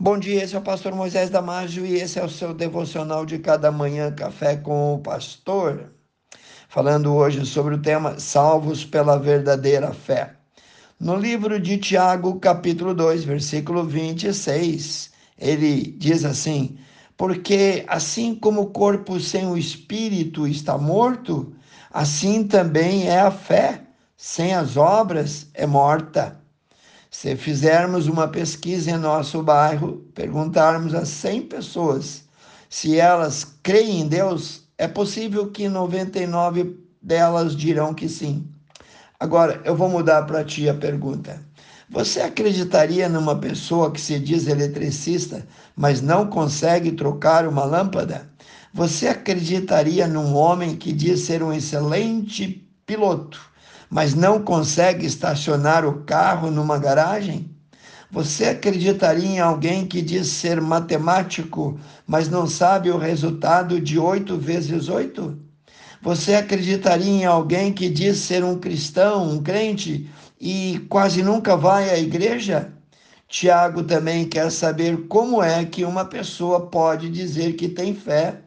Bom dia, esse é o pastor Moisés Damásio e esse é o seu devocional de cada manhã, Café com o Pastor. Falando hoje sobre o tema Salvos pela Verdadeira Fé. No livro de Tiago, capítulo 2, versículo 26, ele diz assim: Porque assim como o corpo sem o espírito está morto, assim também é a fé, sem as obras é morta. Se fizermos uma pesquisa em nosso bairro, perguntarmos a 100 pessoas se elas creem em Deus, é possível que 99 delas dirão que sim. Agora, eu vou mudar para ti a pergunta. Você acreditaria numa pessoa que se diz eletricista, mas não consegue trocar uma lâmpada? Você acreditaria num homem que diz ser um excelente piloto, mas não consegue estacionar o carro numa garagem? Você acreditaria em alguém que diz ser matemático, mas não sabe o resultado de 8 vezes 8? Você acreditaria em alguém que diz ser um cristão, um crente, e quase nunca vai à igreja? Tiago também quer saber como é que uma pessoa pode dizer que tem fé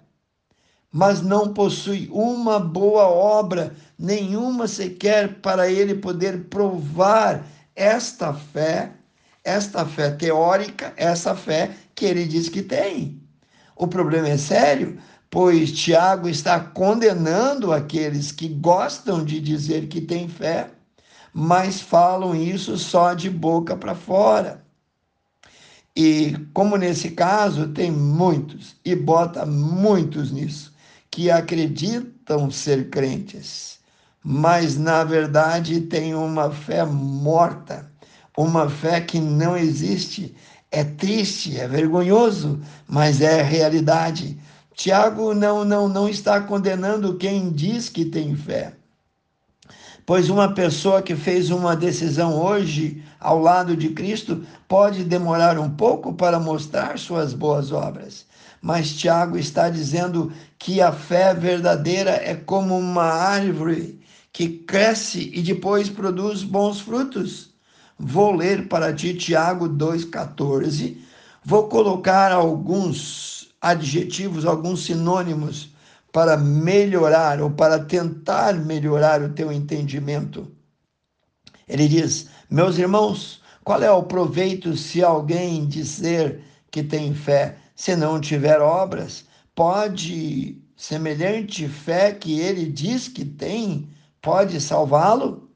mas não possui uma boa obra, nenhuma sequer para ele poder provar esta fé, esta fé teórica, essa fé que ele diz que tem. O problema é sério, pois Tiago está condenando aqueles que gostam de dizer que têm fé, mas falam isso só de boca para fora. E como nesse caso, tem muitos, e bota muitos nisso que acreditam ser crentes, mas na verdade têm uma fé morta, uma fé que não existe. É triste, é vergonhoso, mas é realidade. Tiago não, não, não está condenando quem diz que tem fé. Pois uma pessoa que fez uma decisão hoje ao lado de Cristo pode demorar um pouco para mostrar suas boas obras mas Tiago está dizendo que a fé verdadeira é como uma árvore que cresce e depois produz bons frutos. Vou ler para ti Tiago 2,14. Vou colocar alguns adjetivos, alguns sinônimos para melhorar ou para tentar melhorar o teu entendimento. Ele diz: Meus irmãos, qual é o proveito se alguém dizer que tem fé? Se não tiver obras, pode semelhante fé que ele diz que tem, pode salvá-lo?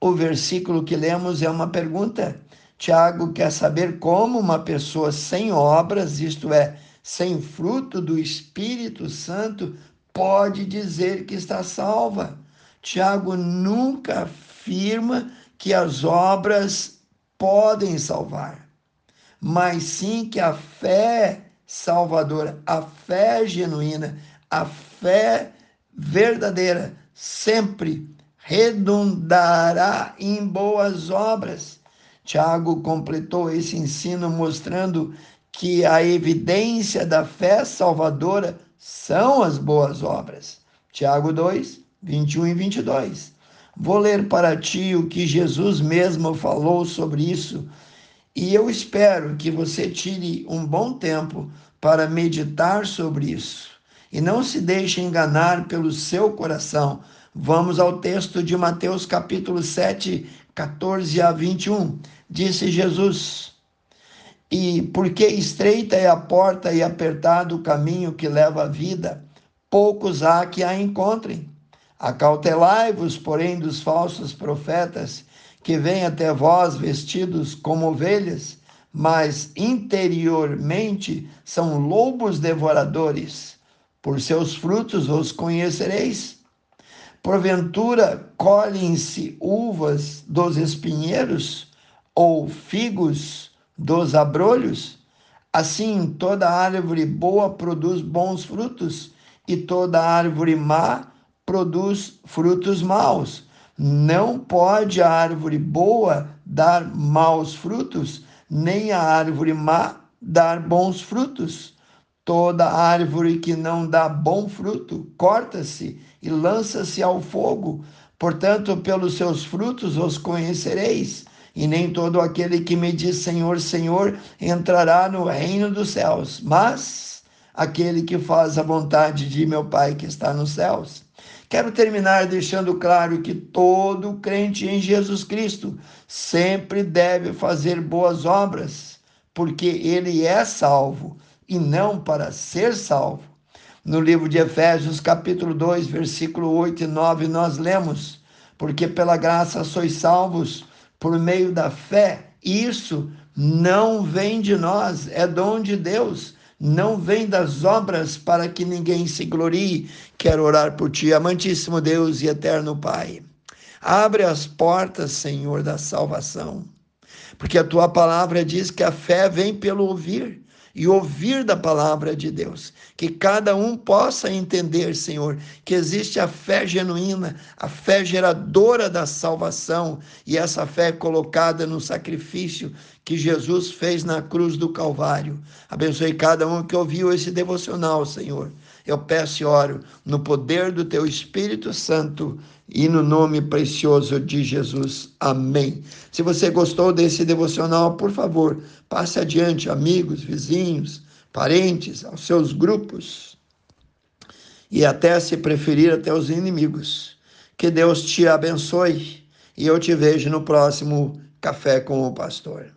O versículo que lemos é uma pergunta. Tiago quer saber como uma pessoa sem obras, isto é, sem fruto do Espírito Santo, pode dizer que está salva. Tiago nunca afirma que as obras podem salvar mas sim que a fé salvadora, a fé genuína, a fé verdadeira sempre redundará em boas obras. Tiago completou esse ensino mostrando que a evidência da fé salvadora são as boas obras. Tiago 2, 21 e 22. Vou ler para ti o que Jesus mesmo falou sobre isso e eu espero que você tire um bom tempo para meditar sobre isso. E não se deixe enganar pelo seu coração. Vamos ao texto de Mateus capítulo 7, 14 a 21. Disse Jesus: E porque estreita é a porta e apertado o caminho que leva à vida, poucos há que a encontrem. Acautelai-vos, porém, dos falsos profetas que vêm até vós vestidos como ovelhas, mas interiormente são lobos devoradores. Por seus frutos os conhecereis. Porventura colhem-se uvas dos espinheiros ou figos dos abrolhos? Assim, toda árvore boa produz bons frutos, e toda árvore má produz frutos maus não pode a árvore boa dar maus frutos, nem a árvore má dar bons frutos. Toda árvore que não dá bom fruto corta-se e lança-se ao fogo. Portanto, pelos seus frutos os conhecereis. e nem todo aquele que me diz Senhor, Senhor entrará no reino dos céus, mas aquele que faz a vontade de meu Pai que está nos céus. Quero terminar deixando claro que todo crente em Jesus Cristo sempre deve fazer boas obras, porque ele é salvo e não para ser salvo. No livro de Efésios, capítulo 2, versículo 8 e 9, nós lemos: Porque pela graça sois salvos por meio da fé. Isso não vem de nós, é dom de Deus. Não vem das obras para que ninguém se glorie. Quero orar por ti, amantíssimo Deus e eterno Pai. Abre as portas, Senhor, da salvação. Porque a tua palavra diz que a fé vem pelo ouvir e ouvir da palavra de Deus. Que cada um possa entender, Senhor, que existe a fé genuína, a fé geradora da salvação e essa fé colocada no sacrifício que Jesus fez na cruz do Calvário. Abençoe cada um que ouviu esse devocional, Senhor. Eu peço e oro no poder do teu Espírito Santo e no nome precioso de Jesus. Amém. Se você gostou desse devocional, por favor, passe adiante, amigos, vizinhos, parentes, aos seus grupos e até, se preferir, até os inimigos. Que Deus te abençoe e eu te vejo no próximo Café com o Pastor.